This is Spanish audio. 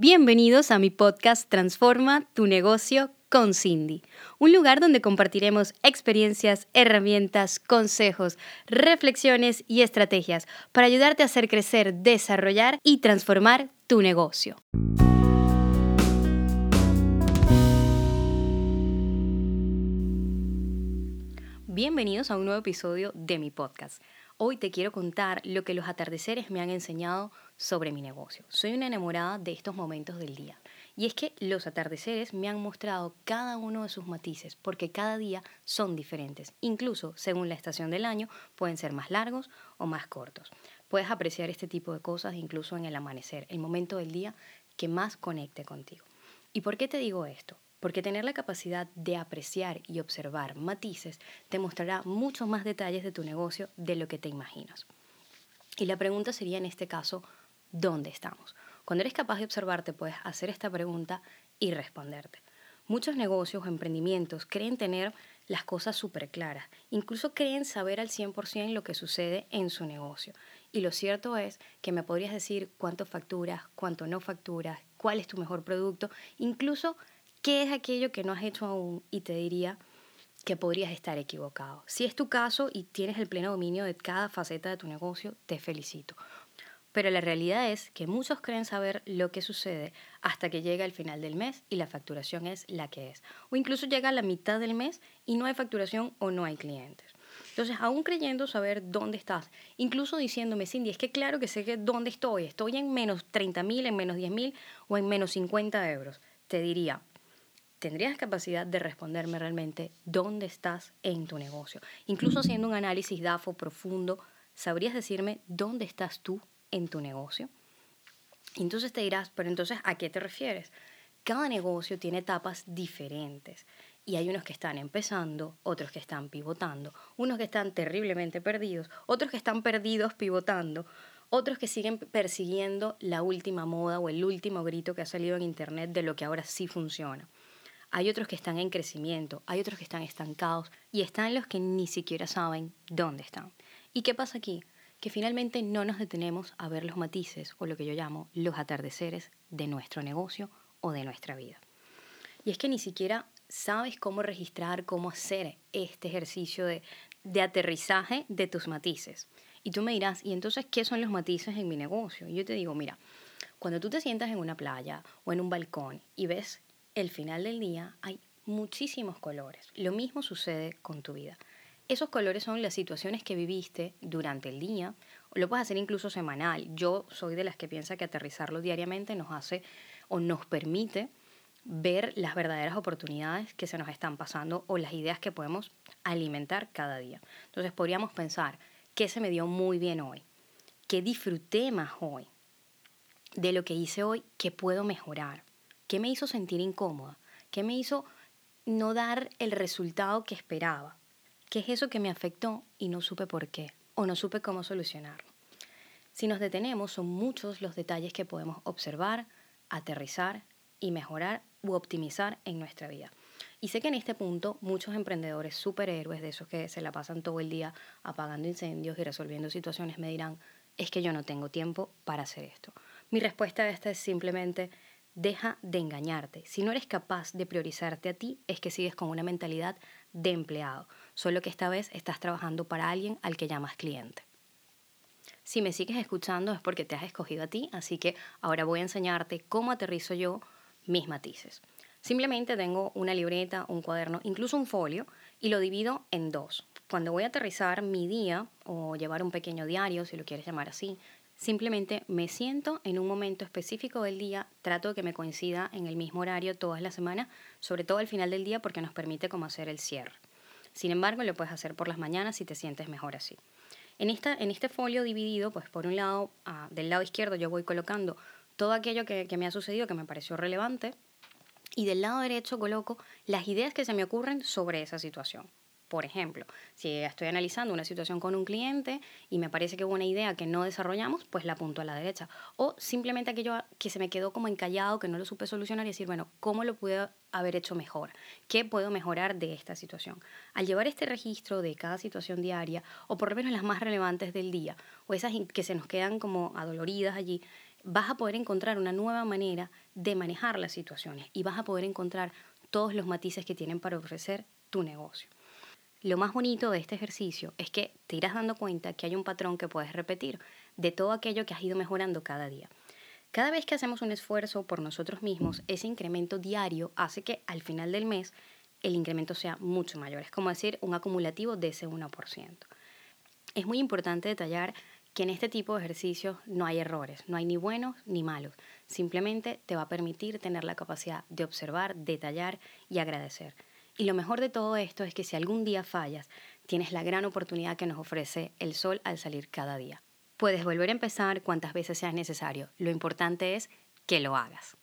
Bienvenidos a mi podcast Transforma tu negocio con Cindy, un lugar donde compartiremos experiencias, herramientas, consejos, reflexiones y estrategias para ayudarte a hacer crecer, desarrollar y transformar tu negocio. Bienvenidos a un nuevo episodio de mi podcast. Hoy te quiero contar lo que los atardeceres me han enseñado sobre mi negocio. Soy una enamorada de estos momentos del día. Y es que los atardeceres me han mostrado cada uno de sus matices, porque cada día son diferentes. Incluso, según la estación del año, pueden ser más largos o más cortos. Puedes apreciar este tipo de cosas incluso en el amanecer, el momento del día que más conecte contigo. ¿Y por qué te digo esto? Porque tener la capacidad de apreciar y observar matices te mostrará muchos más detalles de tu negocio de lo que te imaginas. Y la pregunta sería en este caso, ¿dónde estamos? Cuando eres capaz de observarte, puedes hacer esta pregunta y responderte. Muchos negocios o emprendimientos creen tener las cosas súper claras, incluso creen saber al 100% lo que sucede en su negocio. Y lo cierto es que me podrías decir cuánto facturas, cuánto no facturas, cuál es tu mejor producto, incluso ¿Qué es aquello que no has hecho aún? Y te diría que podrías estar equivocado. Si es tu caso y tienes el pleno dominio de cada faceta de tu negocio, te felicito. Pero la realidad es que muchos creen saber lo que sucede hasta que llega el final del mes y la facturación es la que es. O incluso llega a la mitad del mes y no hay facturación o no hay clientes. Entonces, aún creyendo saber dónde estás, incluso diciéndome, Cindy, es que claro que sé que dónde estoy, estoy en menos 30 mil, en menos 10 mil o en menos 50 euros, te diría, tendrías capacidad de responderme realmente dónde estás en tu negocio. Incluso haciendo un análisis DAFO profundo, ¿sabrías decirme dónde estás tú en tu negocio? Entonces te dirás, pero entonces, ¿a qué te refieres? Cada negocio tiene etapas diferentes y hay unos que están empezando, otros que están pivotando, unos que están terriblemente perdidos, otros que están perdidos pivotando, otros que siguen persiguiendo la última moda o el último grito que ha salido en Internet de lo que ahora sí funciona hay otros que están en crecimiento, hay otros que están estancados y están los que ni siquiera saben dónde están. ¿Y qué pasa aquí? Que finalmente no nos detenemos a ver los matices o lo que yo llamo los atardeceres de nuestro negocio o de nuestra vida. Y es que ni siquiera sabes cómo registrar, cómo hacer este ejercicio de, de aterrizaje de tus matices. Y tú me dirás, ¿y entonces qué son los matices en mi negocio? Y yo te digo, mira, cuando tú te sientas en una playa o en un balcón y ves el final del día hay muchísimos colores. Lo mismo sucede con tu vida. Esos colores son las situaciones que viviste durante el día, lo puedes hacer incluso semanal. Yo soy de las que piensa que aterrizarlo diariamente nos hace o nos permite ver las verdaderas oportunidades que se nos están pasando o las ideas que podemos alimentar cada día. Entonces podríamos pensar, ¿qué se me dio muy bien hoy? ¿Qué disfruté más hoy? De lo que hice hoy, ¿qué puedo mejorar? ¿Qué me hizo sentir incómoda? ¿Qué me hizo no dar el resultado que esperaba? ¿Qué es eso que me afectó y no supe por qué o no supe cómo solucionarlo? Si nos detenemos, son muchos los detalles que podemos observar, aterrizar y mejorar u optimizar en nuestra vida. Y sé que en este punto muchos emprendedores superhéroes, de esos que se la pasan todo el día apagando incendios y resolviendo situaciones, me dirán, es que yo no tengo tiempo para hacer esto. Mi respuesta a esta es simplemente, Deja de engañarte. Si no eres capaz de priorizarte a ti, es que sigues con una mentalidad de empleado, solo que esta vez estás trabajando para alguien al que llamas cliente. Si me sigues escuchando es porque te has escogido a ti, así que ahora voy a enseñarte cómo aterrizo yo mis matices. Simplemente tengo una libreta, un cuaderno, incluso un folio y lo divido en dos. Cuando voy a aterrizar mi día o llevar un pequeño diario, si lo quieres llamar así, Simplemente me siento en un momento específico del día, trato de que me coincida en el mismo horario todas las semanas, sobre todo al final del día porque nos permite como hacer el cierre. Sin embargo, lo puedes hacer por las mañanas si te sientes mejor así. En, esta, en este folio dividido, pues por un lado, ah, del lado izquierdo yo voy colocando todo aquello que, que me ha sucedido que me pareció relevante y del lado derecho coloco las ideas que se me ocurren sobre esa situación. Por ejemplo, si estoy analizando una situación con un cliente y me parece que hubo una idea que no desarrollamos, pues la apunto a la derecha. O simplemente aquello que se me quedó como encallado, que no lo supe solucionar y decir, bueno, ¿cómo lo pude haber hecho mejor? ¿Qué puedo mejorar de esta situación? Al llevar este registro de cada situación diaria, o por lo menos las más relevantes del día, o esas que se nos quedan como adoloridas allí, vas a poder encontrar una nueva manera de manejar las situaciones y vas a poder encontrar todos los matices que tienen para ofrecer tu negocio. Lo más bonito de este ejercicio es que te irás dando cuenta que hay un patrón que puedes repetir de todo aquello que has ido mejorando cada día. Cada vez que hacemos un esfuerzo por nosotros mismos, ese incremento diario hace que al final del mes el incremento sea mucho mayor. Es como decir un acumulativo de ese 1%. Es muy importante detallar que en este tipo de ejercicios no hay errores, no hay ni buenos ni malos. Simplemente te va a permitir tener la capacidad de observar, detallar y agradecer. Y lo mejor de todo esto es que si algún día fallas, tienes la gran oportunidad que nos ofrece el sol al salir cada día. Puedes volver a empezar cuantas veces sea necesario. Lo importante es que lo hagas.